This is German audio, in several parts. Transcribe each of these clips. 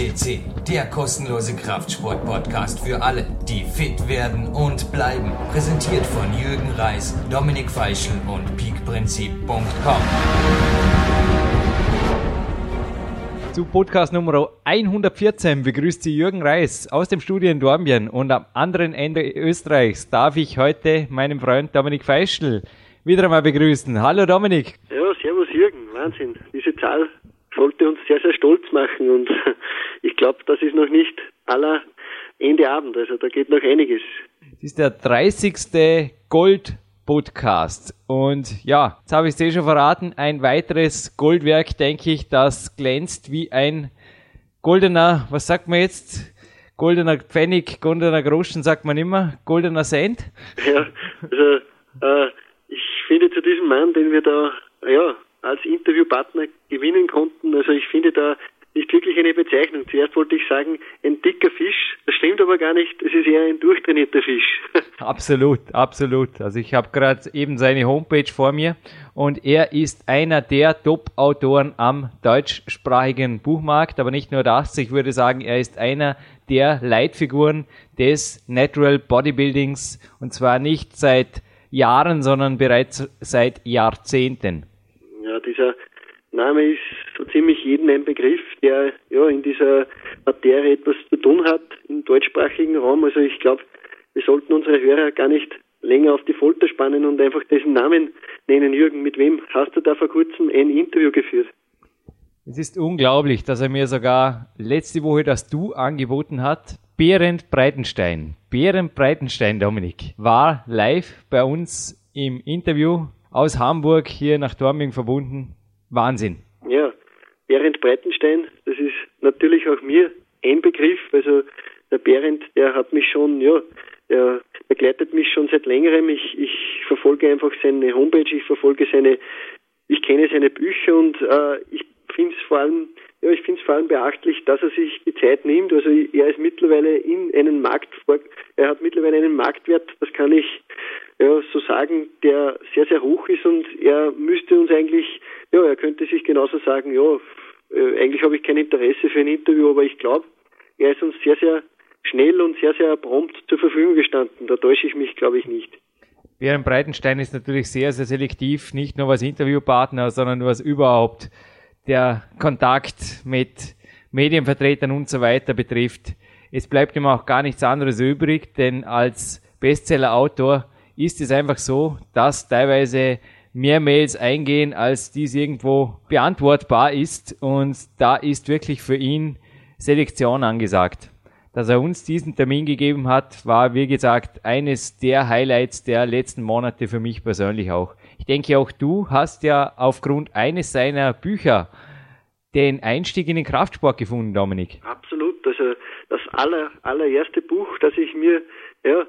FCC, der kostenlose Kraftsport-Podcast für alle, die fit werden und bleiben. Präsentiert von Jürgen Reis, Dominik Feischl und peakprinzip.com. Zu Podcast Nummer 114 begrüßt Sie Jürgen Reis aus dem Studio in Dornbirn und am anderen Ende Österreichs darf ich heute meinen Freund Dominik Feischl wieder einmal begrüßen. Hallo Dominik. Ja, servus Jürgen. Wahnsinn. Diese Zahl sollte uns sehr, sehr stolz machen und ich glaube, das ist noch nicht aller Ende Abend. Also da geht noch einiges. Es ist der 30. Gold Podcast. Und ja, jetzt habe ich es eh schon verraten, ein weiteres Goldwerk, denke ich, das glänzt wie ein goldener, was sagt man jetzt? Goldener Pfennig, goldener Groschen sagt man immer, goldener Cent. Ja, also äh, ich finde zu diesem Mann, den wir da ja, als Interviewpartner gewinnen konnten. Also ich finde da nicht wirklich eine Bezeichnung. Zuerst wollte ich sagen, ein dicker Fisch. Das stimmt aber gar nicht. Es ist eher ein durchtrainierter Fisch. absolut, absolut. Also ich habe gerade eben seine Homepage vor mir und er ist einer der Top-Autoren am deutschsprachigen Buchmarkt. Aber nicht nur das, ich würde sagen, er ist einer der Leitfiguren des Natural Bodybuildings und zwar nicht seit Jahren, sondern bereits seit Jahrzehnten. Name ist so ziemlich jedem ein Begriff, der ja in dieser Materie etwas zu tun hat im deutschsprachigen Raum. Also ich glaube, wir sollten unsere Hörer gar nicht länger auf die Folter spannen und einfach dessen Namen nennen. Jürgen, mit wem hast du da vor kurzem ein Interview geführt? Es ist unglaublich, dass er mir sogar letzte Woche das Du angeboten hat. Berend Breitenstein. Berend Breitenstein, Dominik, war live bei uns im Interview aus Hamburg hier nach Dorming verbunden. Wahnsinn. Ja, Berend Breitenstein, das ist natürlich auch mir ein Begriff. Also der Berend, der hat mich schon, ja, der begleitet mich schon seit längerem. Ich, ich verfolge einfach seine Homepage, ich verfolge seine, ich kenne seine Bücher und äh, ich finde es vor allem, ja, ich finde es vor allem beachtlich, dass er sich die Zeit nimmt. Also er ist mittlerweile in einen Markt er hat mittlerweile einen Marktwert, das kann ich ja, so sagen, der sehr, sehr hoch ist und er müsste uns eigentlich, ja, er könnte sich genauso sagen, ja, äh, eigentlich habe ich kein Interesse für ein Interview, aber ich glaube, er ist uns sehr, sehr schnell und sehr, sehr prompt zur Verfügung gestanden. Da täusche ich mich, glaube ich, nicht. Bären Breitenstein ist natürlich sehr, sehr selektiv, nicht nur was Interviewpartner, sondern was überhaupt der Kontakt mit Medienvertretern und so weiter betrifft. Es bleibt ihm auch gar nichts anderes übrig, denn als Bestseller-Autor ist es einfach so, dass teilweise mehr Mails eingehen, als dies irgendwo beantwortbar ist. Und da ist wirklich für ihn Selektion angesagt. Dass er uns diesen Termin gegeben hat, war, wie gesagt, eines der Highlights der letzten Monate für mich persönlich auch. Ich denke, auch du hast ja aufgrund eines seiner Bücher den Einstieg in den Kraftsport gefunden, Dominik. Absolut. Also das aller, allererste Buch, das ich mir ja,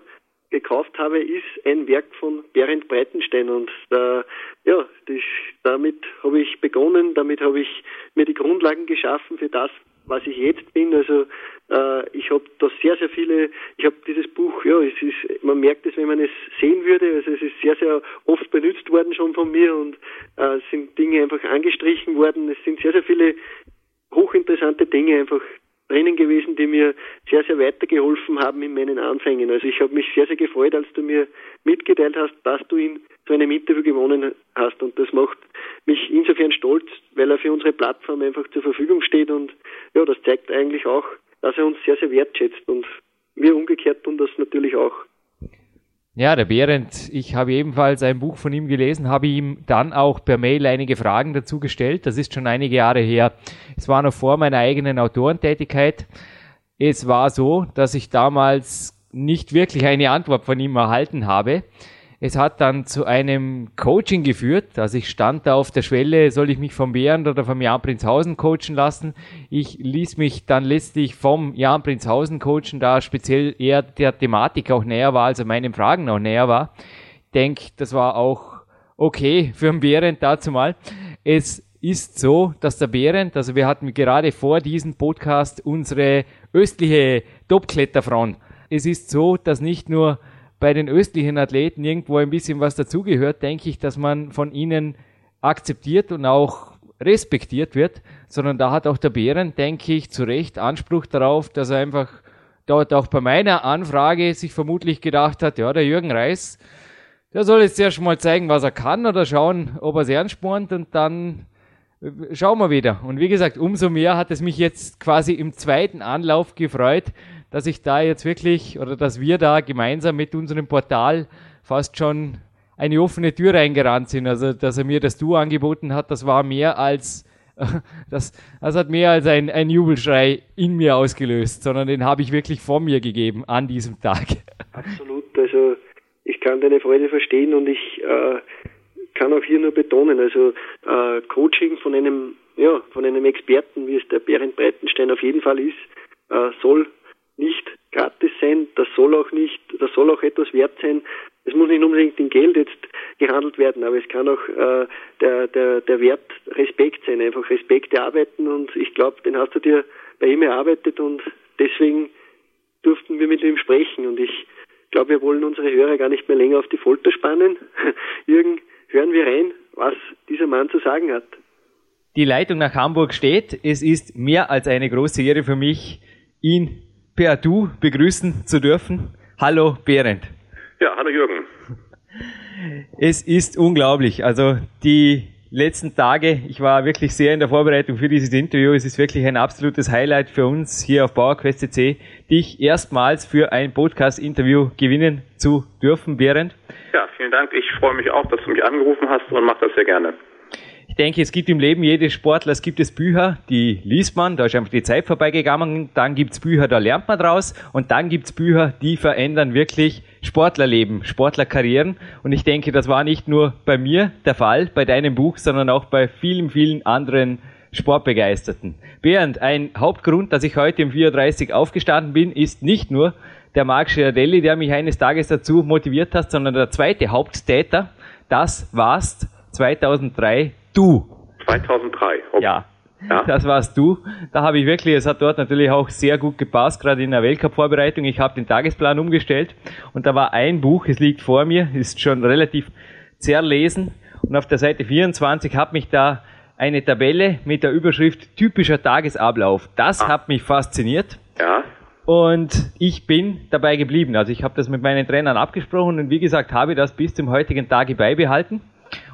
gekauft habe, ist ein Werk von Berend Breitenstein und da, ja, das, damit habe ich begonnen, damit habe ich mir die Grundlagen geschaffen für das, was ich jetzt bin. Also äh, ich habe da sehr, sehr viele, ich habe dieses Buch, ja, es ist, man merkt es, wenn man es sehen würde, also es ist sehr, sehr oft benutzt worden schon von mir und äh, sind Dinge einfach angestrichen worden. Es sind sehr, sehr viele hochinteressante Dinge einfach drinnen gewesen, die mir sehr, sehr weitergeholfen haben in meinen Anfängen. Also ich habe mich sehr, sehr gefreut, als du mir mitgeteilt hast, dass du ihn zu einem Interview gewonnen hast. Und das macht mich insofern stolz, weil er für unsere Plattform einfach zur Verfügung steht. Und ja, das zeigt eigentlich auch, dass er uns sehr, sehr wertschätzt. Und wir umgekehrt tun das natürlich auch. Ja, der Behrendt, ich habe ebenfalls ein Buch von ihm gelesen, habe ihm dann auch per Mail einige Fragen dazu gestellt. Das ist schon einige Jahre her. Es war noch vor meiner eigenen Autorentätigkeit. Es war so, dass ich damals nicht wirklich eine Antwort von ihm erhalten habe. Es hat dann zu einem Coaching geführt. Also ich stand da auf der Schwelle, soll ich mich vom Bernd oder vom Jan Prinzhausen coachen lassen. Ich ließ mich dann letztlich vom Jan Prinzhausen coachen, da speziell eher der Thematik auch näher war, also meinen Fragen auch näher war. Ich denke, das war auch okay für den Behrendt dazu mal. Es ist so, dass der Behrendt, also wir hatten gerade vor diesem Podcast unsere östliche Topkletterfront. Es ist so, dass nicht nur bei den östlichen Athleten irgendwo ein bisschen was dazugehört, denke ich, dass man von ihnen akzeptiert und auch respektiert wird, sondern da hat auch der Bären, denke ich, zu Recht Anspruch darauf, dass er einfach dort auch bei meiner Anfrage sich vermutlich gedacht hat, ja, der Jürgen Reis, der soll jetzt erst mal zeigen, was er kann oder schauen, ob er es ernst spornt und dann äh, schauen wir wieder. Und wie gesagt, umso mehr hat es mich jetzt quasi im zweiten Anlauf gefreut, dass ich da jetzt wirklich oder dass wir da gemeinsam mit unserem Portal fast schon eine offene Tür reingerannt sind. Also, dass er mir das Du angeboten hat, das war mehr als das, das hat mehr als ein, ein Jubelschrei in mir ausgelöst, sondern den habe ich wirklich vor mir gegeben an diesem Tag. Absolut. Also ich kann deine Freude verstehen und ich äh, kann auch hier nur betonen, also äh, Coaching von einem, ja, von einem Experten, wie es der Berend Breitenstein auf jeden Fall ist, äh, soll nicht gratis sein, das soll auch nicht, das soll auch etwas wert sein. Es muss nicht unbedingt in Geld jetzt gehandelt werden, aber es kann auch äh, der, der, der Wert Respekt sein, einfach Respekt erarbeiten und ich glaube, den hast du dir bei ihm erarbeitet und deswegen durften wir mit ihm sprechen und ich glaube, wir wollen unsere Hörer gar nicht mehr länger auf die Folter spannen. Jürgen, hören wir rein, was dieser Mann zu sagen hat. Die Leitung nach Hamburg steht. Es ist mehr als eine große Ehre für mich, ihn per Du begrüßen zu dürfen. Hallo Berend. Ja, hallo Jürgen. Es ist unglaublich. Also die letzten Tage, ich war wirklich sehr in der Vorbereitung für dieses Interview. Es ist wirklich ein absolutes Highlight für uns hier auf PowerQuest.cc, dich erstmals für ein Podcast-Interview gewinnen zu dürfen, Berend. Ja, vielen Dank. Ich freue mich auch, dass du mich angerufen hast und mache das sehr gerne. Ich denke, es gibt im Leben jedes Sportler, es gibt es Bücher, die liest man, da ist einfach die Zeit vorbeigegangen, dann gibt es Bücher, da lernt man draus. Und dann gibt es Bücher, die verändern wirklich Sportlerleben, Sportlerkarrieren. Und ich denke, das war nicht nur bei mir der Fall, bei deinem Buch, sondern auch bei vielen, vielen anderen Sportbegeisterten. Bernd, ein Hauptgrund, dass ich heute um 4.30 Uhr aufgestanden bin, ist nicht nur der Marc Girardelli, der mich eines Tages dazu motiviert hat, sondern der zweite Haupttäter, das warst 2003 du. 2003, okay. Ja. Ja. Das warst du. Da habe ich wirklich, es hat dort natürlich auch sehr gut gepasst, gerade in der Weltcup-Vorbereitung. Ich habe den Tagesplan umgestellt und da war ein Buch, es liegt vor mir, ist schon relativ zerlesen und auf der Seite 24 hat mich da eine Tabelle mit der Überschrift typischer Tagesablauf. Das ah. hat mich fasziniert. Ja. Und ich bin dabei geblieben. Also ich habe das mit meinen Trainern abgesprochen und wie gesagt, habe das bis zum heutigen Tage beibehalten.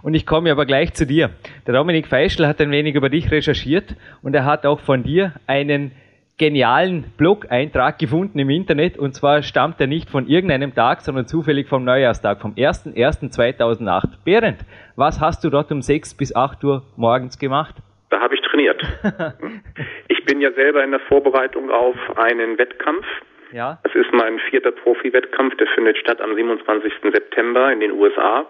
Und ich komme aber gleich zu dir. Der Dominik Feischl hat ein wenig über dich recherchiert und er hat auch von dir einen genialen Blog-Eintrag gefunden im Internet und zwar stammt er nicht von irgendeinem Tag, sondern zufällig vom Neujahrstag, vom 01.01.2008. Berend, was hast du dort um 6 bis 8 Uhr morgens gemacht? Da habe ich trainiert. ich bin ja selber in der Vorbereitung auf einen Wettkampf. Ja. Das ist mein vierter Profi-Wettkampf, der findet statt am 27. September in den USA.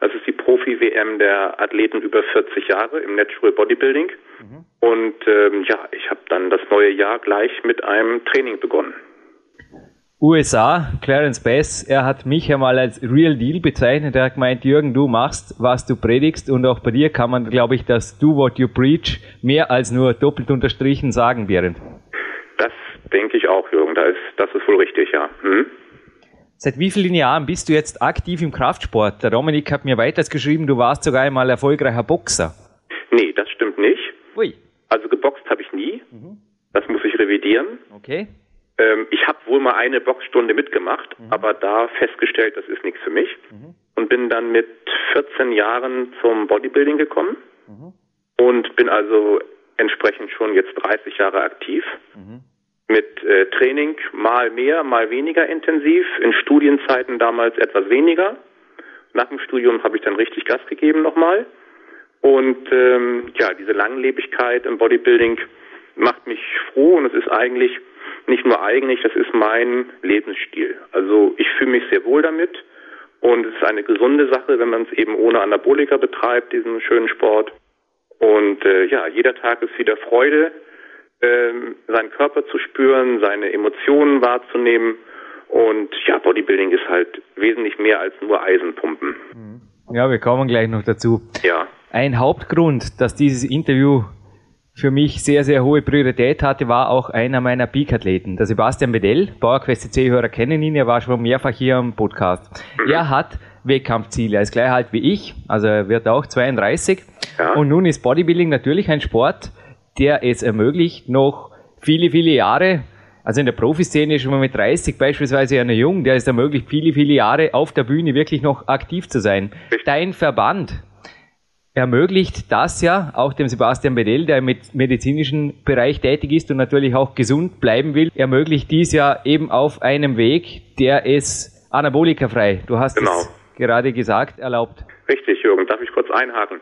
Das ist die Profi-WM der Athleten über 40 Jahre im Natural Bodybuilding. Mhm. Und ähm, ja, ich habe dann das neue Jahr gleich mit einem Training begonnen. USA, Clarence Bass, er hat mich einmal als Real Deal bezeichnet. Er hat gemeint, Jürgen, du machst, was du predigst und auch bei dir kann man, glaube ich, das Do What You Preach mehr als nur doppelt unterstrichen sagen, Berend. Das denke ich auch, Jürgen. Das ist, das ist wohl richtig, ja. Hm? Seit wie vielen Jahren bist du jetzt aktiv im Kraftsport? Der Dominik hat mir weiters geschrieben, du warst sogar einmal erfolgreicher Boxer. Nee, das stimmt nicht. Ui. Also geboxt habe ich nie. Mhm. Das muss ich revidieren. Okay. Ähm, ich habe wohl mal eine Boxstunde mitgemacht, mhm. aber da festgestellt, das ist nichts für mich. Mhm. Und bin dann mit 14 Jahren zum Bodybuilding gekommen. Mhm. Und bin also entsprechend schon jetzt 30 Jahre aktiv. Mhm mit äh, Training mal mehr, mal weniger intensiv, in Studienzeiten damals etwas weniger. Nach dem Studium habe ich dann richtig Gas gegeben nochmal. Und ähm, ja, diese Langlebigkeit im Bodybuilding macht mich froh und es ist eigentlich nicht nur eigentlich, das ist mein Lebensstil. Also ich fühle mich sehr wohl damit und es ist eine gesunde Sache, wenn man es eben ohne Anabolika betreibt, diesen schönen Sport. Und äh, ja, jeder Tag ist wieder Freude ähm, seinen Körper zu spüren, seine Emotionen wahrzunehmen. Und ja, Bodybuilding ist halt wesentlich mehr als nur Eisenpumpen. Mhm. Ja, wir kommen gleich noch dazu. Ja. Ein Hauptgrund, dass dieses Interview für mich sehr, sehr hohe Priorität hatte, war auch einer meiner Peak-Athleten, der Sebastian Bedell. PowerQuest C-Hörer kennen ihn, er war schon mehrfach hier am Podcast. Mhm. Er hat Wettkampfziele, er ist gleich alt wie ich, also er wird auch 32 Ja. Und nun ist Bodybuilding natürlich ein Sport, der es ermöglicht, noch viele, viele Jahre, also in der Profiszene ist man mit 30 beispielsweise einer Jung, der es ermöglicht, viele, viele Jahre auf der Bühne wirklich noch aktiv zu sein. Dein Verband ermöglicht das ja auch dem Sebastian Bedell, der im medizinischen Bereich tätig ist und natürlich auch gesund bleiben will, ermöglicht dies ja eben auf einem Weg, der es anabolikerfrei, du hast genau. es gerade gesagt, erlaubt. Richtig, Jürgen, darf ich kurz einhaken?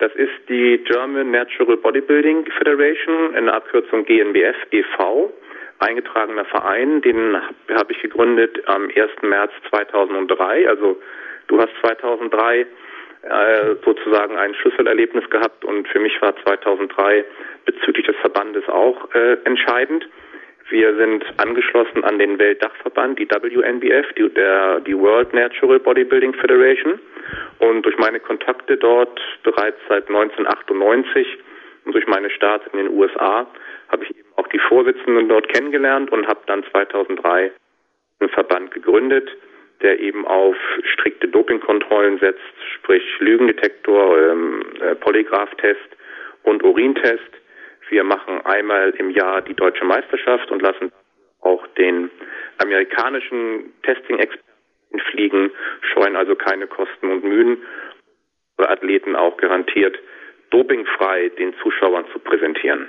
Das ist die German Natural Bodybuilding Federation, in der Abkürzung GNBF e.V., eingetragener Verein, den habe ich gegründet am 1. März 2003. Also du hast 2003 äh, sozusagen ein Schlüsselerlebnis gehabt und für mich war 2003 bezüglich des Verbandes auch äh, entscheidend. Wir sind angeschlossen an den Weltdachverband, die WNBF, die, der, die World Natural Bodybuilding Federation. Und durch meine Kontakte dort bereits seit 1998 und durch meine Starts in den USA habe ich eben auch die Vorsitzenden dort kennengelernt und habe dann 2003 einen Verband gegründet, der eben auf strikte Dopingkontrollen setzt, sprich Lügendetektor, ähm, äh, Polygraphtest und Urintest. Wir machen einmal im Jahr die deutsche Meisterschaft und lassen auch den amerikanischen Testing-Experten fliegen, scheuen also keine Kosten und Mühen, unsere Athleten auch garantiert dopingfrei den Zuschauern zu präsentieren.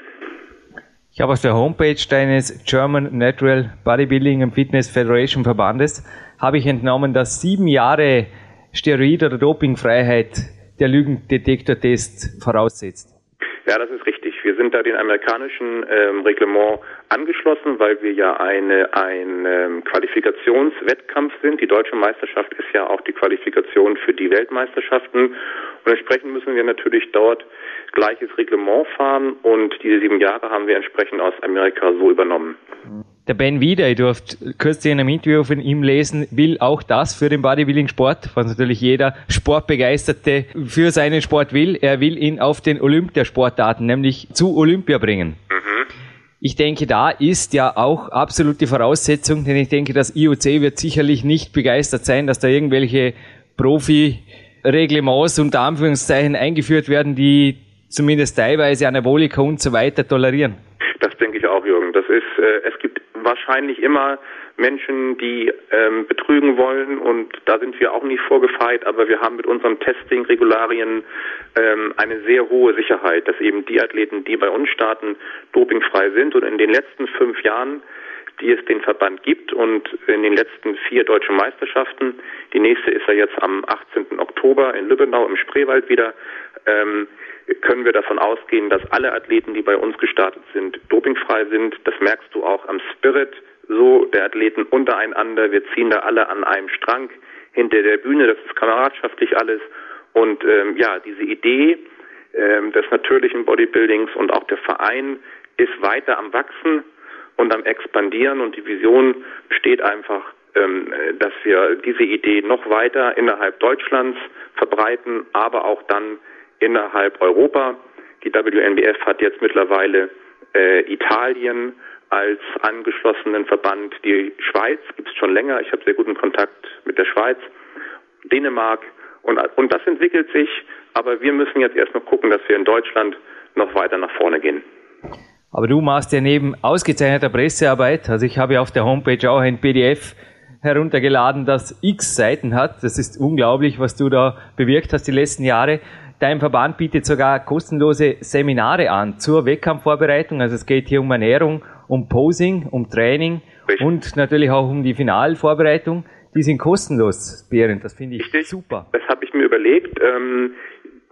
Ich habe auf der Homepage deines German Natural Bodybuilding and Fitness Federation Verbandes habe ich entnommen, dass sieben Jahre Steroid- oder Dopingfreiheit der Lügendetektortest voraussetzt. Ja, das ist richtig. Wir sind da den amerikanischen ähm, Reglement angeschlossen, weil wir ja eine, ein ähm, Qualifikationswettkampf sind. Die deutsche Meisterschaft ist ja auch die Qualifikation für die Weltmeisterschaften. Und entsprechend müssen wir natürlich dort gleiches Reglement fahren und diese sieben Jahre haben wir entsprechend aus Amerika so übernommen. Der Ben Wieder, ihr dürft kürzlich in einem Interview von ihm lesen, will auch das für den Bodybuilding-Sport, was natürlich jeder Sportbegeisterte für seinen Sport will. Er will ihn auf den Olympiasportdaten, nämlich zu Olympia bringen. Mhm. Ich denke, da ist ja auch absolut die Voraussetzung, denn ich denke, das IOC wird sicherlich nicht begeistert sein, dass da irgendwelche Profi-Reglements unter Anführungszeichen eingeführt werden, die zumindest teilweise Anabolika und so weiter tolerieren. Das denke ich auch, Jürgen. Das ist, äh, es gibt wahrscheinlich immer Menschen, die ähm, betrügen wollen und da sind wir auch nicht vorgefeit, aber wir haben mit unseren Testing-Regularien ähm, eine sehr hohe Sicherheit, dass eben die Athleten, die bei uns starten, dopingfrei sind und in den letzten fünf Jahren die es den Verband gibt und in den letzten vier deutschen Meisterschaften, die nächste ist ja jetzt am 18. Oktober in Lübbenau im Spreewald wieder, ähm, können wir davon ausgehen, dass alle Athleten, die bei uns gestartet sind, dopingfrei sind. Das merkst du auch am Spirit so der Athleten untereinander. Wir ziehen da alle an einem Strang hinter der Bühne. Das ist kameradschaftlich alles. Und ähm, ja, diese Idee ähm, des natürlichen Bodybuildings und auch der Verein ist weiter am Wachsen und am Expandieren. Und die Vision besteht einfach, ähm, dass wir diese Idee noch weiter innerhalb Deutschlands verbreiten, aber auch dann innerhalb Europa. Die WNBF hat jetzt mittlerweile äh, Italien als angeschlossenen Verband. Die Schweiz gibt es schon länger. Ich habe sehr guten Kontakt mit der Schweiz, Dänemark und, und das entwickelt sich. Aber wir müssen jetzt erst noch gucken, dass wir in Deutschland noch weiter nach vorne gehen. Aber du machst ja neben ausgezeichneter Pressearbeit, also ich habe ja auf der Homepage auch ein PDF heruntergeladen, das x Seiten hat. Das ist unglaublich, was du da bewirkt hast die letzten Jahre. Dein Verband bietet sogar kostenlose Seminare an zur Wettkampfvorbereitung. Also es geht hier um Ernährung, um Posing, um Training Richtig. und natürlich auch um die Finalvorbereitung. Die sind kostenlos, Behrend. Das finde ich Richtig. super. Das habe ich mir überlegt. Ähm,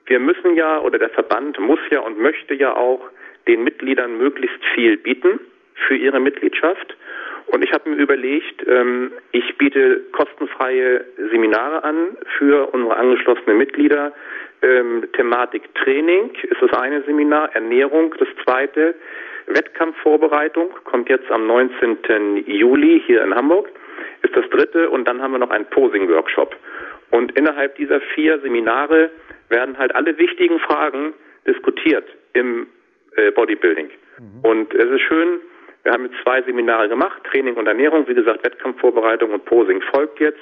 wir müssen ja, oder der Verband muss ja und möchte ja auch den Mitgliedern möglichst viel bieten für ihre Mitgliedschaft. Und ich habe mir überlegt, ähm, ich biete kostenfreie Seminare an für unsere angeschlossenen Mitglieder. Ähm, Thematik Training ist das eine Seminar, Ernährung das zweite, Wettkampfvorbereitung kommt jetzt am 19. Juli hier in Hamburg, ist das dritte und dann haben wir noch einen Posing-Workshop. Und innerhalb dieser vier Seminare werden halt alle wichtigen Fragen diskutiert im äh, Bodybuilding. Mhm. Und es ist schön, wir haben jetzt zwei Seminare gemacht, Training und Ernährung, wie gesagt, Wettkampfvorbereitung und Posing folgt jetzt.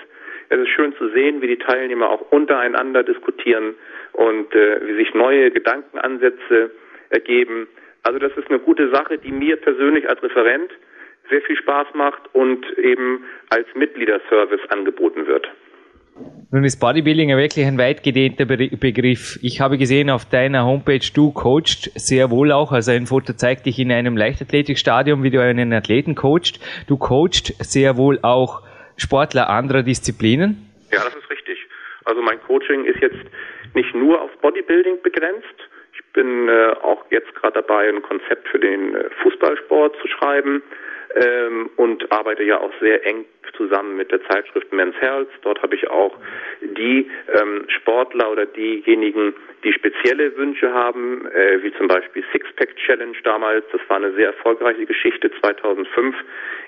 Es ist schön zu sehen, wie die Teilnehmer auch untereinander diskutieren und äh, wie sich neue Gedankenansätze ergeben. Also das ist eine gute Sache, die mir persönlich als Referent sehr viel Spaß macht und eben als Mitgliederservice angeboten wird. Nun ist Bodybuilding wirklich ein weit gedehnter Begriff. Ich habe gesehen auf deiner Homepage, du coachst sehr wohl auch, also ein Foto zeigt dich in einem Leichtathletikstadion, wie du einen Athleten coachst. Du coachst sehr wohl auch Sportler anderer Disziplinen. Ja, das ist richtig. Also mein Coaching ist jetzt nicht nur auf Bodybuilding begrenzt. Ich bin äh, auch jetzt gerade dabei, ein Konzept für den äh, Fußballsport zu schreiben ähm, und arbeite ja auch sehr eng zusammen mit der Zeitschrift Men's Health. Dort habe ich auch die ähm, Sportler oder diejenigen, die spezielle Wünsche haben, äh, wie zum Beispiel Sixpack Challenge damals. Das war eine sehr erfolgreiche Geschichte 2005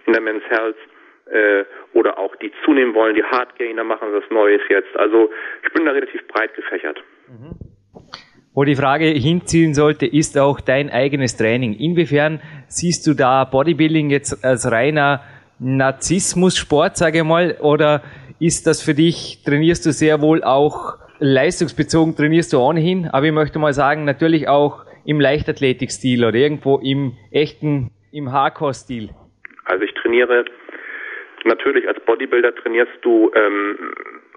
in der Men's Health. Äh, oder auch die zunehmen wollen, die Hardgainer machen was Neues jetzt. Also ich bin da relativ breit gefächert. Mhm. Wo die Frage hinziehen sollte, ist auch dein eigenes Training. Inwiefern siehst du da Bodybuilding jetzt als reiner Narzissmus-Sport, sage ich mal, oder ist das für dich, trainierst du sehr wohl auch leistungsbezogen, trainierst du ohnehin, aber ich möchte mal sagen, natürlich auch im Leichtathletikstil oder irgendwo im echten, im Hardcore-Stil? Also ich trainiere natürlich als Bodybuilder trainierst du ähm,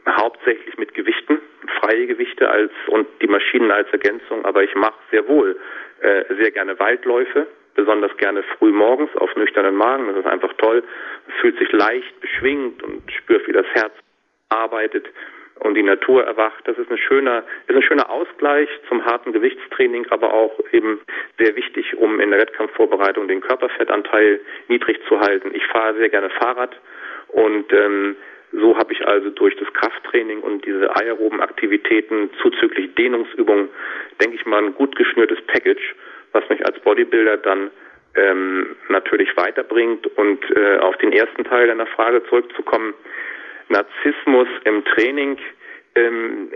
hauptsächlich mit Gewichten, freie Gewichte als und die Maschinen als Ergänzung, aber ich mache sehr wohl äh, sehr gerne Waldläufe, besonders gerne früh morgens auf nüchternen Magen. Das ist einfach toll. Es fühlt sich leicht beschwingt und spürt, wie das Herz arbeitet und die Natur erwacht. Das ist ein schöner, ist ein schöner Ausgleich zum harten Gewichtstraining, aber auch eben sehr wichtig, um in der Wettkampfvorbereitung den Körperfettanteil niedrig zu halten. Ich fahre sehr gerne Fahrrad und ähm, so habe ich also durch das Krafttraining und diese aeroben Aktivitäten zuzüglich Dehnungsübungen, denke ich mal, ein gut geschnürtes Package, was mich als Bodybuilder dann ähm, natürlich weiterbringt. Und äh, auf den ersten Teil deiner Frage zurückzukommen, Narzissmus im Training ähm,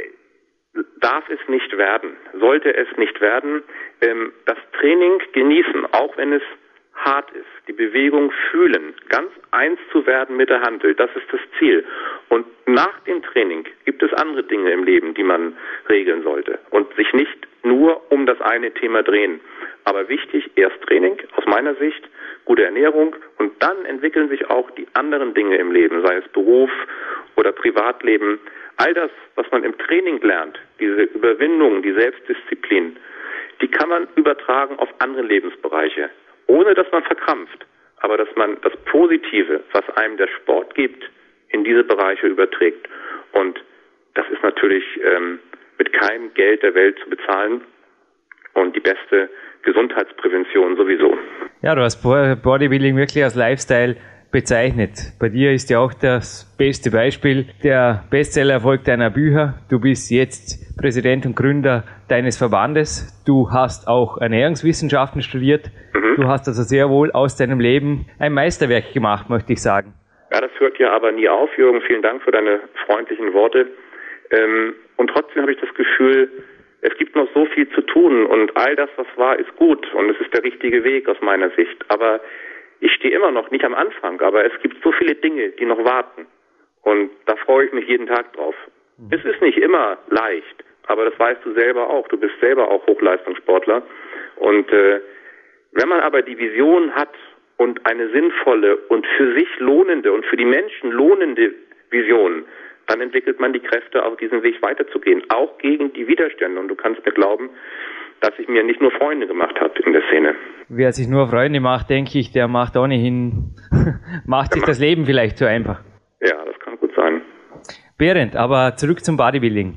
darf es nicht werden, sollte es nicht werden. Ähm, das Training genießen, auch wenn es hart ist, die Bewegung fühlen, ganz eins zu werden mit der Handel, das ist das Ziel. Und nach dem Training gibt es andere Dinge im Leben, die man regeln sollte und sich nicht nur um das eine Thema drehen. Aber wichtig, erst Training aus meiner Sicht, gute Ernährung und dann entwickeln sich auch die anderen Dinge im Leben, sei es Beruf oder Privatleben. All das, was man im Training lernt, diese Überwindung, die Selbstdisziplin, die kann man übertragen auf andere Lebensbereiche ohne dass man verkrampft, aber dass man das Positive, was einem der Sport gibt, in diese Bereiche überträgt. Und das ist natürlich ähm, mit keinem Geld der Welt zu bezahlen und die beste Gesundheitsprävention sowieso. Ja, du hast Bodybuilding wirklich als Lifestyle bezeichnet. Bei dir ist ja auch das beste Beispiel der Bestsellererfolg deiner Bücher. Du bist jetzt Präsident und Gründer deines Verbandes. Du hast auch Ernährungswissenschaften studiert. Mhm. Du hast also sehr wohl aus deinem Leben ein Meisterwerk gemacht, möchte ich sagen. Ja, das hört ja aber nie auf, Jürgen. Vielen Dank für deine freundlichen Worte. Ähm, und trotzdem habe ich das Gefühl, es gibt noch so viel zu tun und all das, was war, ist gut und es ist der richtige Weg aus meiner Sicht. Aber ich stehe immer noch nicht am Anfang, aber es gibt so viele Dinge, die noch warten. Und da freue ich mich jeden Tag drauf. Mhm. Es ist nicht immer leicht, aber das weißt du selber auch. Du bist selber auch Hochleistungssportler. Und äh, wenn man aber die Vision hat und eine sinnvolle und für sich lohnende und für die Menschen lohnende Vision, dann entwickelt man die Kräfte, auf diesem Weg weiterzugehen, auch gegen die Widerstände. Und du kannst mir glauben, dass ich mir nicht nur Freunde gemacht habe in der Szene. Wer sich nur Freunde macht, denke ich, der macht ohnehin, macht sich das Leben vielleicht zu einfach. Ja, das kann gut sein. Berend, aber zurück zum Bodybuilding.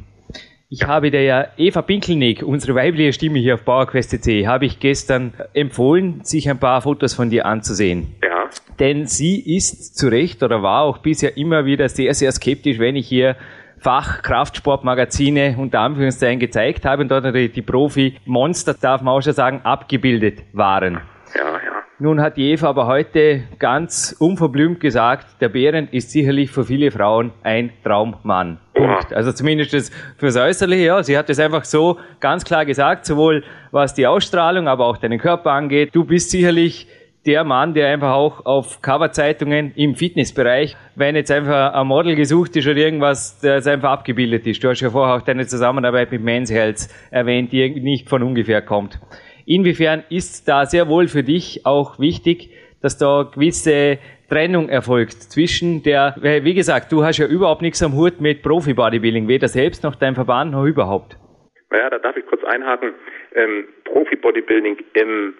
Ich habe der ja Eva Pinkelnick, unsere weibliche Stimme hier auf PowerQuest.cc, habe ich gestern empfohlen, sich ein paar Fotos von dir anzusehen. Ja. Denn sie ist zu Recht oder war auch bisher immer wieder sehr, sehr skeptisch, wenn ich hier Fachkraftsportmagazine unter Anführungszeichen gezeigt habe und dort natürlich die Profi-Monster, darf man auch schon sagen, abgebildet waren. Ja, ja. Nun hat die Eva aber heute ganz unverblümt gesagt, der Behrend ist sicherlich für viele Frauen ein Traummann. Punkt. Also zumindest das fürs Äußerliche, ja. Sie hat es einfach so ganz klar gesagt, sowohl was die Ausstrahlung, aber auch deinen Körper angeht. Du bist sicherlich der Mann, der einfach auch auf Coverzeitungen im Fitnessbereich, wenn jetzt einfach ein Model gesucht ist oder irgendwas, das einfach abgebildet ist. Du hast ja vorher auch deine Zusammenarbeit mit Men's Health erwähnt, die nicht von ungefähr kommt. Inwiefern ist da sehr wohl für dich auch wichtig, dass da gewisse Trennung erfolgt zwischen der, wie gesagt, du hast ja überhaupt nichts am Hut mit Profi-Bodybuilding, weder selbst noch dein Verband noch überhaupt. Naja, da darf ich kurz einhaken. Ähm, Profi-Bodybuilding im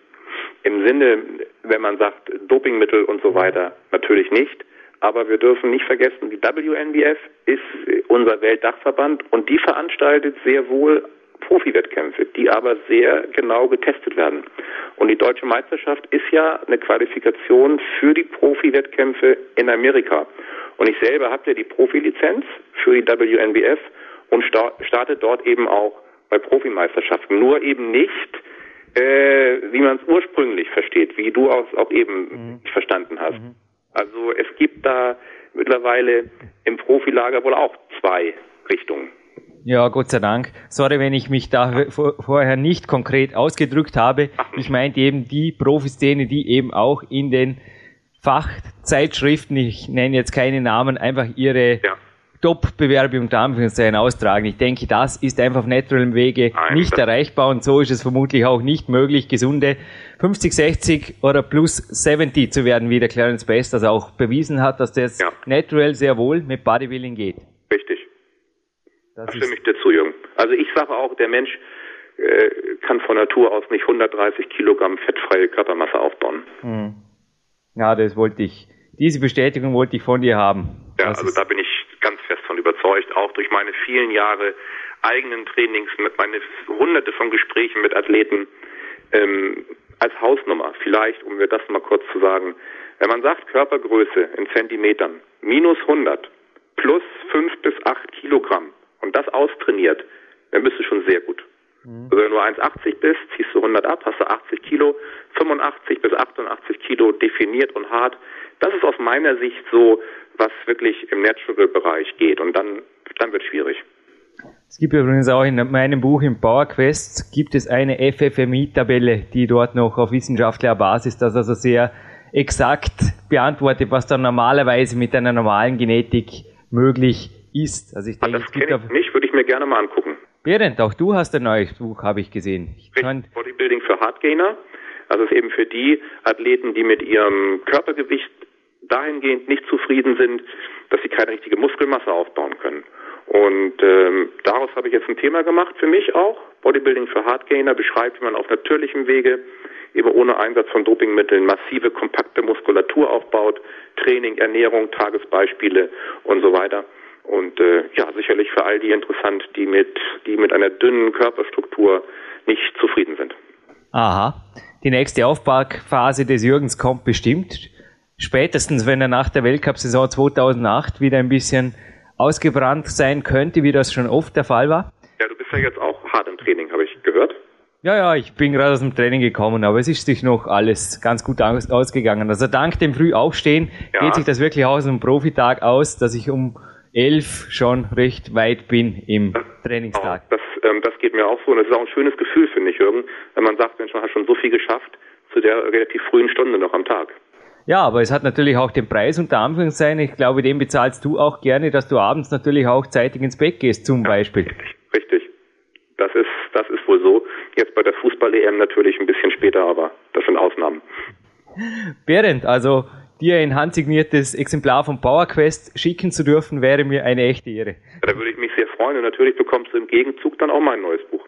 im Sinne, wenn man sagt, Dopingmittel und so weiter, natürlich nicht. Aber wir dürfen nicht vergessen, die WNBF ist unser Weltdachverband und die veranstaltet sehr wohl Profi-Wettkämpfe, die aber sehr genau getestet werden. Und die deutsche Meisterschaft ist ja eine Qualifikation für die Profi-Wettkämpfe in Amerika. Und ich selber habe ja die Profilizenz für die WNBF und starte dort eben auch bei Profimeisterschaften. Nur eben nicht äh, wie man es ursprünglich versteht, wie du auch, auch eben mhm. verstanden hast. Mhm. Also es gibt da mittlerweile im Profilager wohl auch zwei Richtungen. Ja, Gott sei Dank. Sorry, wenn ich mich da vorher nicht konkret ausgedrückt habe. Ich meinte eben die Profiszene, die eben auch in den Fachzeitschriften, ich nenne jetzt keine Namen, einfach ihre ja. Top-Bewerbe unter Anführungszeichen austragen. Ich denke, das ist einfach auf naturalem Wege nicht erreichbar und so ist es vermutlich auch nicht möglich, gesunde 50, 60 oder plus 70 zu werden, wie der Clarence Best das auch bewiesen hat, dass das ja. natural sehr wohl mit Bodybuilding geht. Richtig. Das da stimme ich dir zu, Jürgen. Also ich sage auch, der Mensch äh, kann von Natur aus nicht 130 Kilogramm fettfreie Körpermasse aufbauen. Hm. Ja, das wollte ich. Diese Bestätigung wollte ich von dir haben. Ja, das also da bin ich überzeugt, auch durch meine vielen Jahre eigenen Trainings, mit meine hunderte von Gesprächen mit Athleten, ähm, als Hausnummer, vielleicht, um mir das mal kurz zu sagen, wenn man sagt Körpergröße in Zentimetern, minus 100, plus 5 bis 8 Kilogramm und das austrainiert, dann bist du schon sehr gut. Mhm. Also wenn du 1,80 bist, ziehst du 100 ab, hast du 80 Kilo, 85 bis 88 Kilo definiert und hart. Das ist aus meiner Sicht so was wirklich im Natural-Bereich geht. Und dann, dann wird es schwierig. Es gibt übrigens auch in meinem Buch im Power Quest gibt es eine FFMI-Tabelle, die dort noch auf wissenschaftlicher Basis das also sehr exakt beantwortet, was dann normalerweise mit einer normalen Genetik möglich ist. Also ich denke, das kenne ich nicht, würde ich mir gerne mal angucken. Berend, auch du hast ein neues Buch, habe ich gesehen. Ich Bodybuilding für Hardgainer. Also es ist eben für die Athleten, die mit ihrem Körpergewicht dahingehend nicht zufrieden sind, dass sie keine richtige Muskelmasse aufbauen können. Und ähm, daraus habe ich jetzt ein Thema gemacht für mich auch. Bodybuilding für Hardgainer beschreibt, wie man auf natürlichem Wege eben ohne Einsatz von Dopingmitteln massive, kompakte Muskulatur aufbaut, Training, Ernährung, Tagesbeispiele und so weiter. Und äh, ja, sicherlich für all die interessant, die mit, die mit einer dünnen Körperstruktur nicht zufrieden sind. Aha. Die nächste Aufbauphase des Jürgens kommt bestimmt spätestens wenn er nach der Weltcup-Saison 2008 wieder ein bisschen ausgebrannt sein könnte, wie das schon oft der Fall war. Ja, du bist ja jetzt auch hart im Training, habe ich gehört. Ja, ja, ich bin gerade aus dem Training gekommen, aber es ist sich noch alles ganz gut aus, ausgegangen. Also dank dem Frühaufstehen ja. geht sich das wirklich aus einem Profitag aus, dass ich um elf schon recht weit bin im das, Trainingstag. Das, ähm, das geht mir auch so und es ist auch ein schönes Gefühl, finde ich, Jürgen, wenn man sagt, Mensch, man hat schon so viel geschafft zu der relativ frühen Stunde noch am Tag. Ja, aber es hat natürlich auch den Preis unter Anführungszeichen. Ich glaube, den bezahlst du auch gerne, dass du abends natürlich auch zeitig ins Bett gehst, zum ja, Beispiel. Richtig, richtig. Das ist, das ist wohl so. Jetzt bei der Fußball-EM natürlich ein bisschen später, aber das sind Ausnahmen. Berend, also dir ein handsigniertes Exemplar von PowerQuest schicken zu dürfen, wäre mir eine echte Ehre. Ja, da würde ich mich sehr freuen und natürlich bekommst du im Gegenzug dann auch mein neues Buch.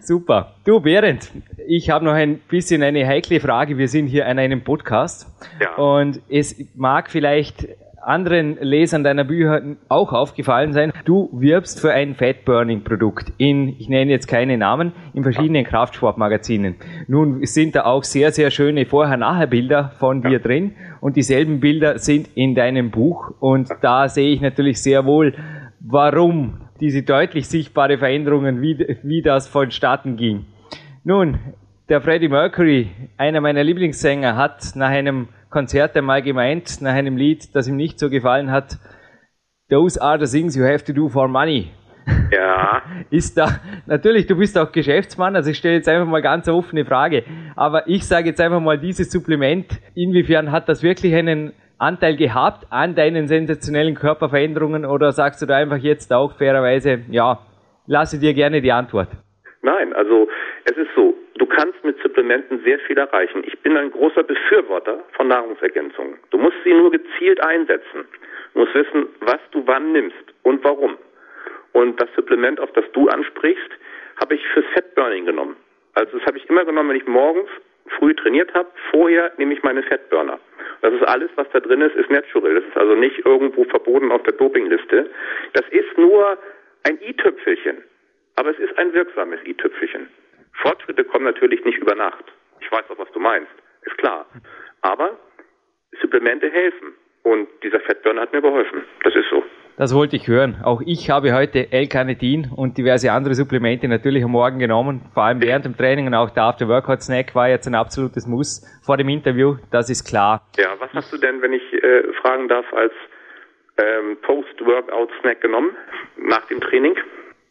Super. Du, Berend, ich habe noch ein bisschen eine heikle Frage. Wir sind hier an einem Podcast. Ja. Und es mag vielleicht anderen Lesern deiner Bücher auch aufgefallen sein. Du wirbst für ein Fat-Burning-Produkt in, ich nenne jetzt keine Namen, in verschiedenen Kraftsportmagazinen. Nun sind da auch sehr, sehr schöne Vorher-Nachher-Bilder von dir drin und dieselben Bilder sind in deinem Buch und da sehe ich natürlich sehr wohl, warum diese deutlich sichtbare Veränderungen, wie, wie das vonstatten ging. Nun, der Freddie Mercury, einer meiner Lieblingssänger, hat nach einem Konzert einmal gemeint, nach einem Lied, das ihm nicht so gefallen hat, Those are the things you have to do for money. Ja. Ist da, natürlich, du bist auch Geschäftsmann, also ich stelle jetzt einfach mal ganz offene Frage. Aber ich sage jetzt einfach mal, dieses Supplement, inwiefern hat das wirklich einen Anteil gehabt an deinen sensationellen Körperveränderungen oder sagst du da einfach jetzt auch fairerweise, ja, lasse dir gerne die Antwort? Nein, also es ist so, du kannst mit Supplementen sehr viel erreichen. Ich bin ein großer Befürworter von Nahrungsergänzungen. Du musst sie nur gezielt einsetzen. Du musst wissen, was du wann nimmst und warum. Und das Supplement, auf das du ansprichst, habe ich fürs Fettburning genommen. Also das habe ich immer genommen, wenn ich morgens früh trainiert habe. Vorher nehme ich meine Fettburner. Das ist alles, was da drin ist, ist natural. Das ist also nicht irgendwo verboten auf der Dopingliste. Das ist nur ein i-Tüpfelchen. Aber es ist ein wirksames i-Tüpfelchen. Fortschritte kommen natürlich nicht über Nacht. Ich weiß auch, was du meinst. Ist klar. Aber Supplemente helfen. Und dieser Fettburner hat mir geholfen. Das ist so. Das wollte ich hören. Auch ich habe heute L-Carnitin und diverse andere Supplemente natürlich am Morgen genommen. Vor allem während dem Training und auch der After-Workout-Snack war jetzt ein absolutes Muss vor dem Interview. Das ist klar. Ja, was hast du denn, wenn ich äh, fragen darf, als ähm, Post-Workout-Snack genommen nach dem Training?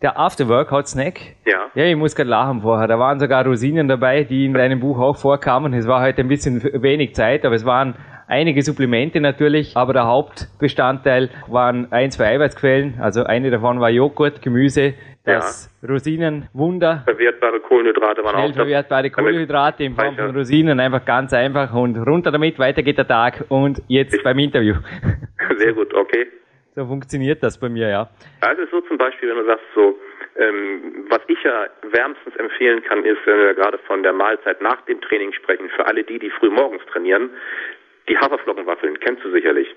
Der After-Workout-Snack? Ja. Ja, ich muss gerade lachen vorher. Da waren sogar Rosinen dabei, die in deinem Buch auch vorkamen. Es war heute ein bisschen wenig Zeit, aber es waren einige Supplemente natürlich, aber der Hauptbestandteil waren ein, zwei Eiweißquellen. Also eine davon war Joghurt, Gemüse, das ja. Rosinenwunder. Verwertbare Kohlenhydrate waren Schnell auch verwertbare Kohlenhydrate in Form von Rosinen, einfach ganz einfach und runter damit, weiter geht der Tag und jetzt ich beim Interview. Sehr gut, okay. So funktioniert das bei mir, ja. Also so zum Beispiel, wenn du sagst so, ähm, was ich ja wärmstens empfehlen kann, ist, wenn wir gerade von der Mahlzeit nach dem Training sprechen, für alle die, die früh morgens trainieren, die Haferflockenwaffeln kennst du sicherlich.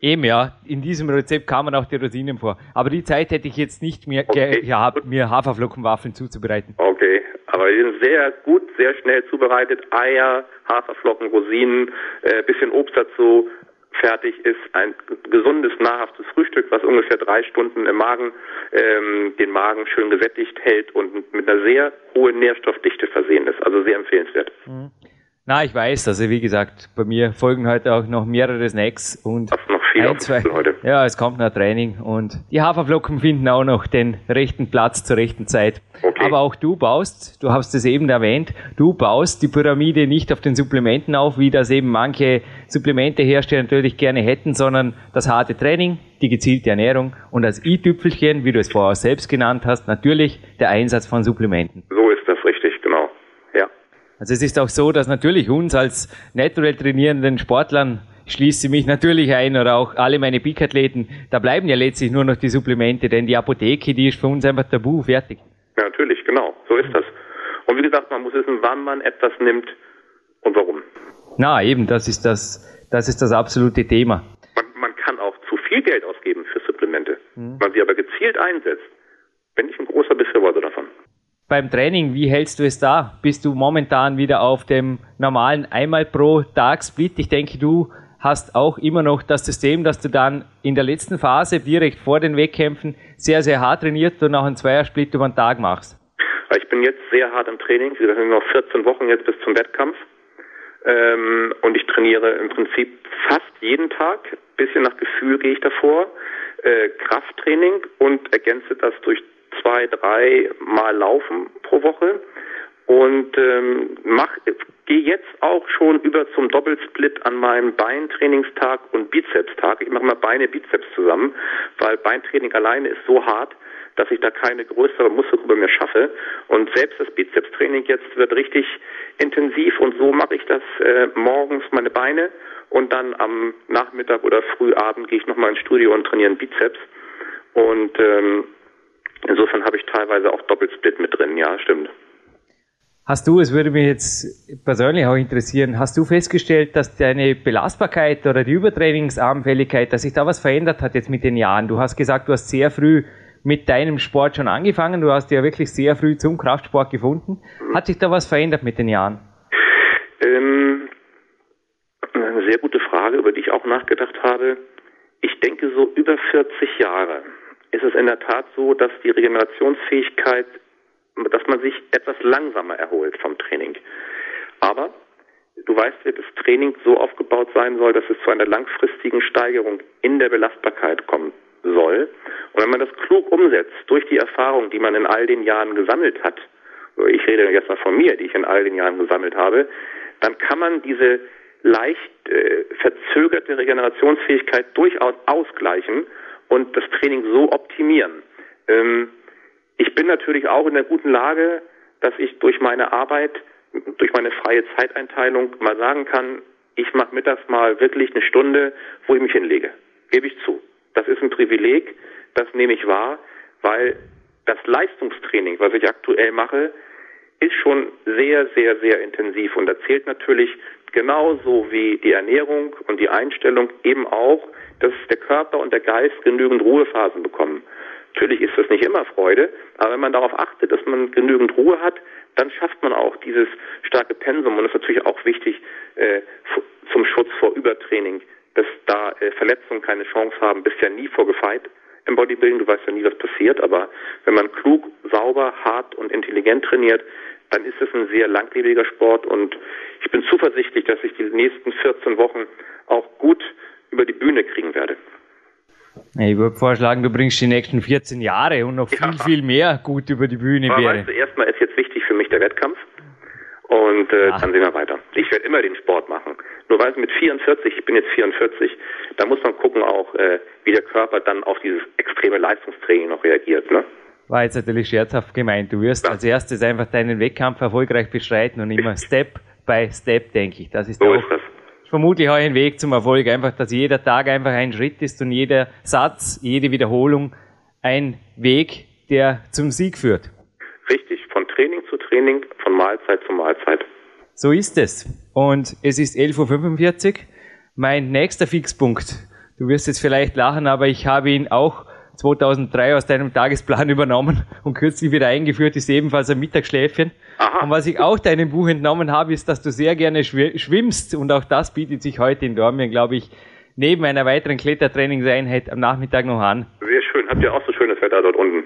Eben ja, in diesem Rezept kamen auch die Rosinen vor. Aber die Zeit hätte ich jetzt nicht mehr okay. gehabt, mir Haferflockenwaffeln zuzubereiten. Okay, aber die sind sehr gut, sehr schnell zubereitet. Eier, Haferflocken, Rosinen, äh, bisschen Obst dazu. Fertig ist ein gesundes, nahrhaftes Frühstück, was ungefähr drei Stunden im Magen ähm, den Magen schön gesättigt hält und mit einer sehr hohen Nährstoffdichte versehen ist. Also sehr empfehlenswert. Mhm. Na, ich weiß, also wie gesagt, bei mir folgen heute auch noch mehrere Snacks und Hast noch viel ein, zwei, heute. Ja, es kommt noch Training und die Haferflocken finden auch noch den rechten Platz zur rechten Zeit. Okay. Aber auch du baust, du hast es eben erwähnt, du baust die Pyramide nicht auf den Supplementen auf, wie das eben manche Supplementehersteller natürlich gerne hätten, sondern das harte Training, die gezielte Ernährung und das i-Tüpfelchen, wie du es vorher selbst genannt hast, natürlich der Einsatz von Supplementen. So ist. Also es ist auch so, dass natürlich uns als natural trainierenden Sportlern schließe mich natürlich ein oder auch alle meine Peak-Athleten, da bleiben ja letztlich nur noch die Supplemente, denn die Apotheke, die ist für uns einfach tabu, fertig. Ja, natürlich, genau, so ist das. Und wie gesagt, man muss wissen, wann man etwas nimmt und warum. Na, eben, das ist das, das ist das absolute Thema. Man, man kann auch zu viel Geld ausgeben für Supplemente. Mhm. Man sie aber gezielt einsetzt, bin ich ein großer Befürworter davon beim Training, wie hältst du es da? Bist du momentan wieder auf dem normalen einmal pro Tag Split? Ich denke, du hast auch immer noch das System, dass du dann in der letzten Phase direkt vor den Wettkämpfen sehr, sehr hart trainiert und auch einen Zweiersplit über den Tag machst. Ich bin jetzt sehr hart im Training. Wir sind noch 14 Wochen jetzt bis zum Wettkampf. Ähm, und ich trainiere im Prinzip fast jeden Tag. Bisschen nach Gefühl gehe ich davor. Äh, Krafttraining und ergänze das durch zwei, drei Mal laufen pro Woche und ähm, mach gehe jetzt auch schon über zum Doppelsplit an meinem Beintrainingstag und Bizepstag. Ich mache mal Beine, Bizeps zusammen, weil Beintraining alleine ist so hart, dass ich da keine größere Muskelgruppe mehr schaffe. Und selbst das Bizepstraining jetzt wird richtig intensiv und so mache ich das äh, morgens meine Beine und dann am Nachmittag oder Frühabend gehe ich nochmal ins Studio und trainiere Bizeps. Und ähm, Insofern habe ich teilweise auch Doppelsplit mit drin, ja, stimmt. Hast du, es würde mich jetzt persönlich auch interessieren, hast du festgestellt, dass deine Belastbarkeit oder die Übertrainingsanfälligkeit, dass sich da was verändert hat jetzt mit den Jahren? Du hast gesagt, du hast sehr früh mit deinem Sport schon angefangen, du hast ja wirklich sehr früh zum Kraftsport gefunden. Hat sich da was verändert mit den Jahren? Ähm, eine sehr gute Frage, über die ich auch nachgedacht habe. Ich denke so über 40 Jahre ist es in der Tat so, dass die Regenerationsfähigkeit, dass man sich etwas langsamer erholt vom Training. Aber du weißt ja, das Training so aufgebaut sein soll, dass es zu einer langfristigen Steigerung in der Belastbarkeit kommen soll. Und wenn man das klug umsetzt, durch die Erfahrung, die man in all den Jahren gesammelt hat, ich rede jetzt mal von mir, die ich in all den Jahren gesammelt habe, dann kann man diese leicht äh, verzögerte Regenerationsfähigkeit durchaus ausgleichen und das Training so optimieren. Ähm, ich bin natürlich auch in der guten Lage, dass ich durch meine Arbeit, durch meine freie Zeiteinteilung mal sagen kann, ich mache mittags mal wirklich eine Stunde, wo ich mich hinlege. Gebe ich zu. Das ist ein Privileg, das nehme ich wahr, weil das Leistungstraining, was ich aktuell mache, ist schon sehr, sehr, sehr intensiv und erzählt natürlich genauso wie die Ernährung und die Einstellung eben auch, dass der Körper und der Geist genügend Ruhephasen bekommen. Natürlich ist das nicht immer Freude, aber wenn man darauf achtet, dass man genügend Ruhe hat, dann schafft man auch dieses starke Pensum. Und das ist natürlich auch wichtig äh, zum Schutz vor Übertraining, dass da äh, Verletzungen keine Chance haben, bist ja nie vorgefeit im Bodybuilding, du weißt ja nie, was passiert, aber wenn man klug, sauber, hart und intelligent trainiert, dann ist es ein sehr langlebiger Sport. Und ich bin zuversichtlich, dass ich die nächsten 14 Wochen auch gut über die Bühne kriegen werde. Ich würde vorschlagen, du bringst die nächsten 14 Jahre und noch ja. viel, viel mehr gut über die Bühne. Aber weißt du, erstmal ist jetzt wichtig für mich der Wettkampf und äh, dann sehen wir weiter. Ich werde immer den Sport machen. Nur weil es mit 44, ich bin jetzt 44, da muss man gucken auch, äh, wie der Körper dann auf dieses extreme Leistungstraining noch reagiert. Ne? War jetzt natürlich scherzhaft gemeint. Du wirst ja. als erstes einfach deinen Wettkampf erfolgreich bestreiten und immer Step by Step, denke ich. Das ist so auch ist das vermutlich auch ein Weg zum Erfolg. Einfach, dass jeder Tag einfach ein Schritt ist und jeder Satz, jede Wiederholung ein Weg, der zum Sieg führt. Richtig, von Training zu Training, von Mahlzeit zu Mahlzeit. So ist es. Und es ist 11.45 Uhr. Mein nächster Fixpunkt. Du wirst jetzt vielleicht lachen, aber ich habe ihn auch 2003 aus deinem Tagesplan übernommen und kürzlich wieder eingeführt, ist ebenfalls ein Mittagsschläfchen. Aha. Und was ich auch deinem Buch entnommen habe, ist, dass du sehr gerne schwimmst und auch das bietet sich heute in Dormien, glaube ich, neben einer weiteren Klettertrainingseinheit am Nachmittag noch an. Sehr schön. Habt ihr auch so schönes Wetter dort unten?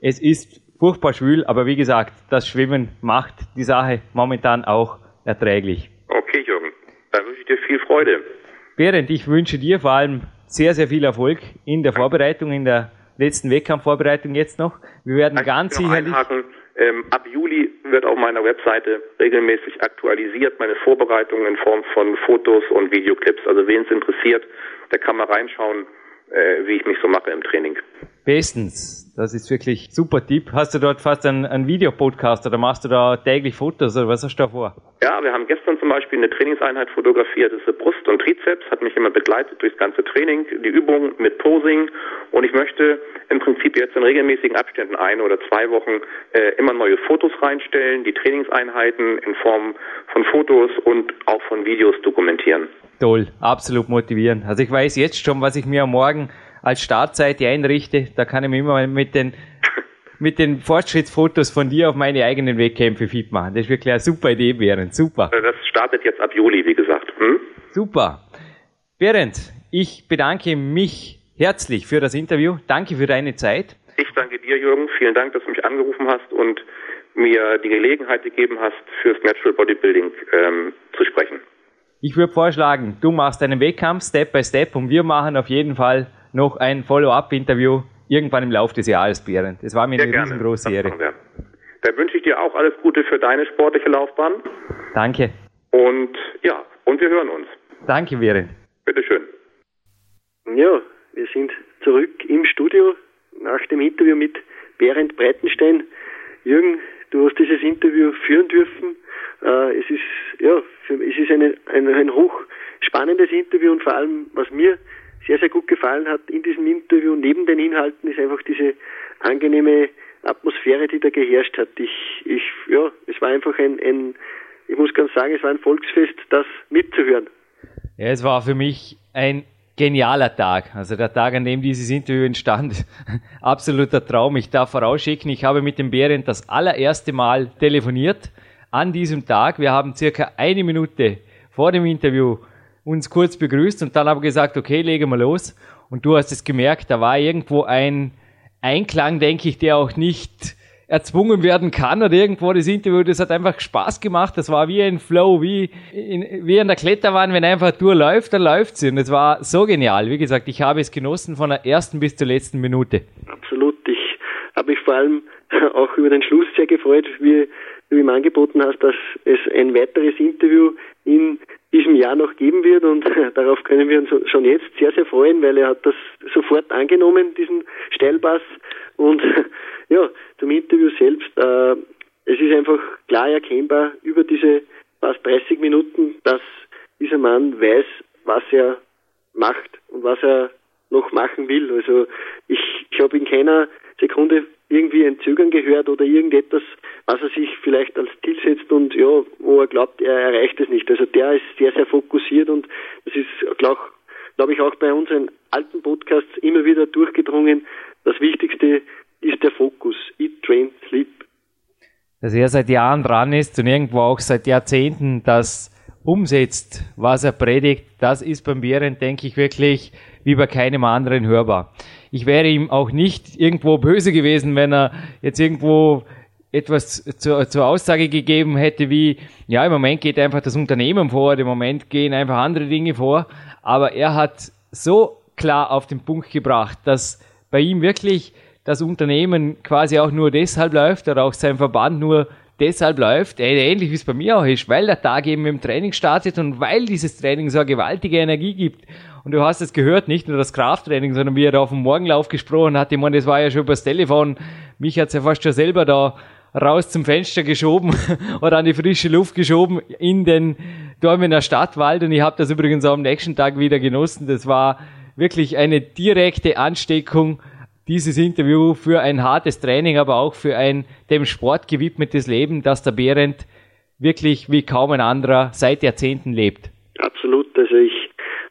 Es ist furchtbar schwül, aber wie gesagt, das Schwimmen macht die Sache momentan auch erträglich. Okay, Jürgen. Dann wünsche ich dir viel Freude. Berend, ich wünsche dir vor allem sehr, sehr viel Erfolg in der Vorbereitung, in der letzten Wettkampfvorbereitung jetzt noch. Wir werden ganz sicherlich. Ähm, ab Juli wird auf meiner Webseite regelmäßig aktualisiert, meine Vorbereitung in Form von Fotos und Videoclips. Also wen es interessiert, der kann mal reinschauen, äh, wie ich mich so mache im Training. Bestens. Das ist wirklich super Tipp. Hast du dort fast einen, einen Videopodcast oder machst du da täglich Fotos oder was hast du da vor? Ja, wir haben gestern zum Beispiel eine Trainingseinheit fotografiert. Das ist Brust und Trizeps, hat mich immer begleitet durchs ganze Training, die Übung mit Posing. Und ich möchte im Prinzip jetzt in regelmäßigen Abständen ein oder zwei Wochen äh, immer neue Fotos reinstellen, die Trainingseinheiten in Form von Fotos und auch von Videos dokumentieren. Toll, absolut motivierend. Also ich weiß jetzt schon, was ich mir am Morgen als Startseite einrichte. Da kann ich mir immer mit den, mit den Fortschrittsfotos von dir auf meine eigenen Wettkämpfe fit machen. Das ist wirklich eine super Idee, Berend. Super. Das startet jetzt ab Juli, wie gesagt. Hm? Super. Berend, ich bedanke mich herzlich für das Interview. Danke für deine Zeit. Ich danke dir, Jürgen. Vielen Dank, dass du mich angerufen hast und mir die Gelegenheit gegeben hast, fürs Natural Bodybuilding ähm, zu sprechen. Ich würde vorschlagen, du machst deinen Wettkampf Step by Step und wir machen auf jeden Fall noch ein Follow-up-Interview irgendwann im Laufe des Jahres, Berend. Es war mir Sehr eine gerne. riesengroße Ehre. Dann wünsche ich dir auch alles Gute für deine sportliche Laufbahn. Danke. Und ja, und wir hören uns. Danke, Berend. Bitteschön. Ja, wir sind zurück im Studio nach dem Interview mit Berend Breitenstein. Jürgen, du hast dieses Interview führen dürfen. Äh, es ist ja, es ist eine, ein, ein hochspannendes Interview und vor allem, was mir sehr, sehr gut gefallen hat in diesem Interview, neben den Inhalten, ist einfach diese angenehme Atmosphäre, die da geherrscht hat. Ich, ich, ja, es war einfach ein, ein, ich muss ganz sagen, es war ein Volksfest, das mitzuhören. Ja, es war für mich ein genialer Tag. Also der Tag, an dem dieses Interview entstand, absoluter Traum. Ich darf vorausschicken, ich habe mit dem Behrendt das allererste Mal telefoniert an diesem Tag. Wir haben circa eine Minute vor dem Interview uns kurz begrüßt und dann haben wir gesagt, okay, legen wir los. Und du hast es gemerkt, da war irgendwo ein Einklang, denke ich, der auch nicht erzwungen werden kann oder irgendwo das Interview, das hat einfach Spaß gemacht. Das war wie ein Flow, wie in, wie an der Kletterwand, wenn einfach Tour läuft, dann läuft sie. Und es war so genial. Wie gesagt, ich habe es genossen von der ersten bis zur letzten Minute. Absolut. Ich habe mich vor allem auch über den Schluss sehr gefreut, wie du ihm angeboten hast, dass es ein weiteres Interview in diesem Jahr noch geben wird und darauf können wir uns schon jetzt sehr, sehr freuen, weil er hat das sofort angenommen, diesen Steilpass und ja, zum Interview selbst. Äh, es ist einfach klar erkennbar über diese fast 30 Minuten, dass dieser Mann weiß, was er macht und was er noch machen will. Also ich, ich habe in keiner Sekunde irgendwie ein Zögern gehört oder irgendetwas, was er sich vielleicht als Ziel setzt und ja, wo er glaubt, er erreicht es nicht. Also der ist sehr, sehr fokussiert und das ist, glaube glaub ich, auch bei unseren alten Podcasts immer wieder durchgedrungen. Das Wichtigste ist der Fokus. Eat, train, sleep. Dass er seit Jahren dran ist und irgendwo auch seit Jahrzehnten das umsetzt, was er predigt, das ist beim Bären, denke ich, wirklich wie bei keinem anderen hörbar. Ich wäre ihm auch nicht irgendwo böse gewesen, wenn er jetzt irgendwo etwas zur, zur Aussage gegeben hätte wie, ja, im Moment geht einfach das Unternehmen vor, im Moment gehen einfach andere Dinge vor, aber er hat so klar auf den Punkt gebracht, dass bei ihm wirklich das Unternehmen quasi auch nur deshalb läuft oder auch sein Verband nur deshalb läuft, äh, ähnlich wie es bei mir auch ist, weil der Tag eben im Training startet und weil dieses Training so eine gewaltige Energie gibt. Und du hast es gehört, nicht nur das Krafttraining, sondern wie er da auf dem Morgenlauf gesprochen hat. Ich meine, das war ja schon übers Telefon. Mich hat's ja fast schon selber da raus zum Fenster geschoben oder an die frische Luft geschoben in den Dormener Stadtwald. Und ich habe das übrigens auch am nächsten Tag wieder genossen. Das war wirklich eine direkte Ansteckung dieses Interview für ein hartes Training, aber auch für ein dem Sport gewidmetes Leben, das der Behrendt wirklich wie kaum ein anderer seit Jahrzehnten lebt. Absolut. Also ich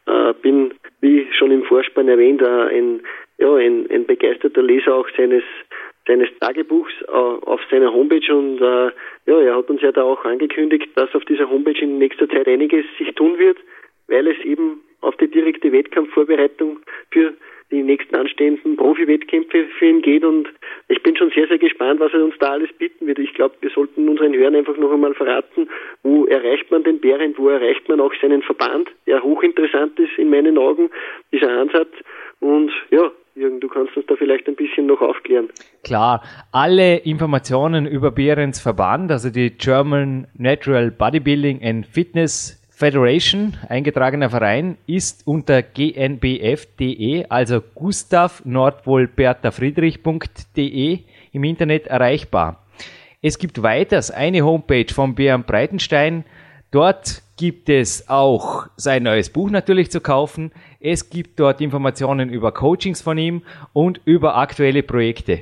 äh, bin, wie schon im Vorspann erwähnt, äh, ein, ja, ein, ein begeisterter Leser auch seines seines Tagebuchs äh, auf seiner Homepage und äh, ja, er hat uns ja da auch angekündigt, dass auf dieser Homepage in nächster Zeit einiges sich tun wird, weil es eben auf die direkte Wettkampfvorbereitung für die nächsten anstehenden Profi-Wettkämpfe für ihn geht und ich bin schon sehr, sehr gespannt, was er uns da alles bieten wird. Ich glaube, wir sollten unseren Hörern einfach noch einmal verraten, wo erreicht man den Bärend, wo erreicht man auch seinen Verband, der hochinteressant ist in meinen Augen, dieser Ansatz und ja, Jürgen, du kannst uns da vielleicht ein bisschen noch aufklären. Klar, alle Informationen über Behrens Verband, also die German Natural Bodybuilding and Fitness Federation, eingetragener Verein, ist unter gnbf.de, also Gustav Nordpol Bertha Friedrich.de im Internet erreichbar. Es gibt weiters eine Homepage von Bernd Breitenstein. Dort gibt es auch sein neues Buch natürlich zu kaufen. Es gibt dort Informationen über Coachings von ihm und über aktuelle Projekte.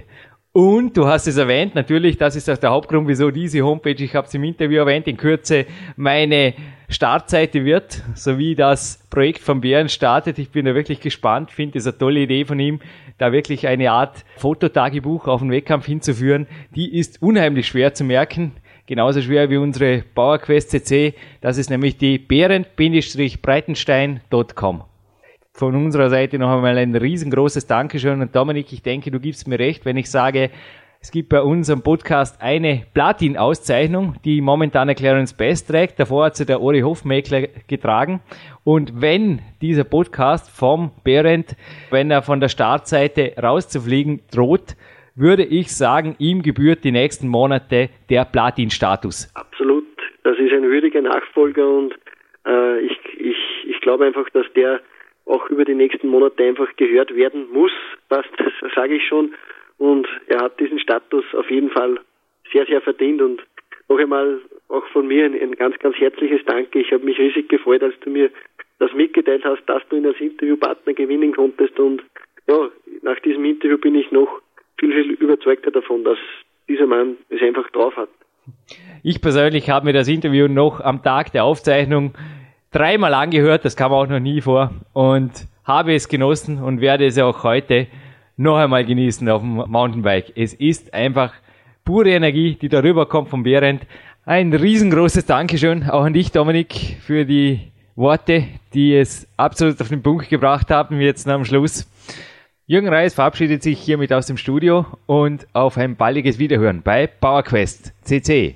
Und du hast es erwähnt, natürlich, das ist auch der Hauptgrund, wieso diese Homepage, ich habe es im Interview erwähnt, in Kürze meine Startseite wird, sowie das Projekt von Bären startet. Ich bin da wirklich gespannt, finde es eine tolle Idee von ihm, da wirklich eine Art Fototagebuch auf den Wettkampf hinzuführen. Die ist unheimlich schwer zu merken, genauso schwer wie unsere PowerQuest CC. Das ist nämlich die bären-breitenstein.com von unserer Seite noch einmal ein riesengroßes Dankeschön. Und Dominik, ich denke, du gibst mir recht, wenn ich sage, es gibt bei unserem Podcast eine Platin-Auszeichnung, die momentan Clarence Best trägt. Davor hat sie der Ori Hofmäkler getragen. Und wenn dieser Podcast vom Berend, wenn er von der Startseite rauszufliegen droht, würde ich sagen, ihm gebührt die nächsten Monate der Platin-Status. Absolut. Das ist ein würdiger Nachfolger und äh, ich, ich, ich glaube einfach, dass der auch über die nächsten Monate einfach gehört werden muss. Das, das sage ich schon. Und er hat diesen Status auf jeden Fall sehr, sehr verdient. Und noch einmal auch von mir ein, ein ganz, ganz herzliches Danke. Ich habe mich riesig gefreut, als du mir das mitgeteilt hast, dass du ihn als Interviewpartner gewinnen konntest. Und ja, nach diesem Interview bin ich noch viel, viel überzeugter davon, dass dieser Mann es einfach drauf hat. Ich persönlich habe mir das Interview noch am Tag der Aufzeichnung dreimal angehört, das kam auch noch nie vor und habe es genossen und werde es auch heute noch einmal genießen auf dem Mountainbike. Es ist einfach pure Energie, die darüber kommt vom Behrendt. Ein riesengroßes Dankeschön auch an dich, Dominik, für die Worte, die es absolut auf den Punkt gebracht haben, jetzt am Schluss. Jürgen Reis verabschiedet sich hiermit aus dem Studio und auf ein baldiges Wiederhören bei PowerQuest CC.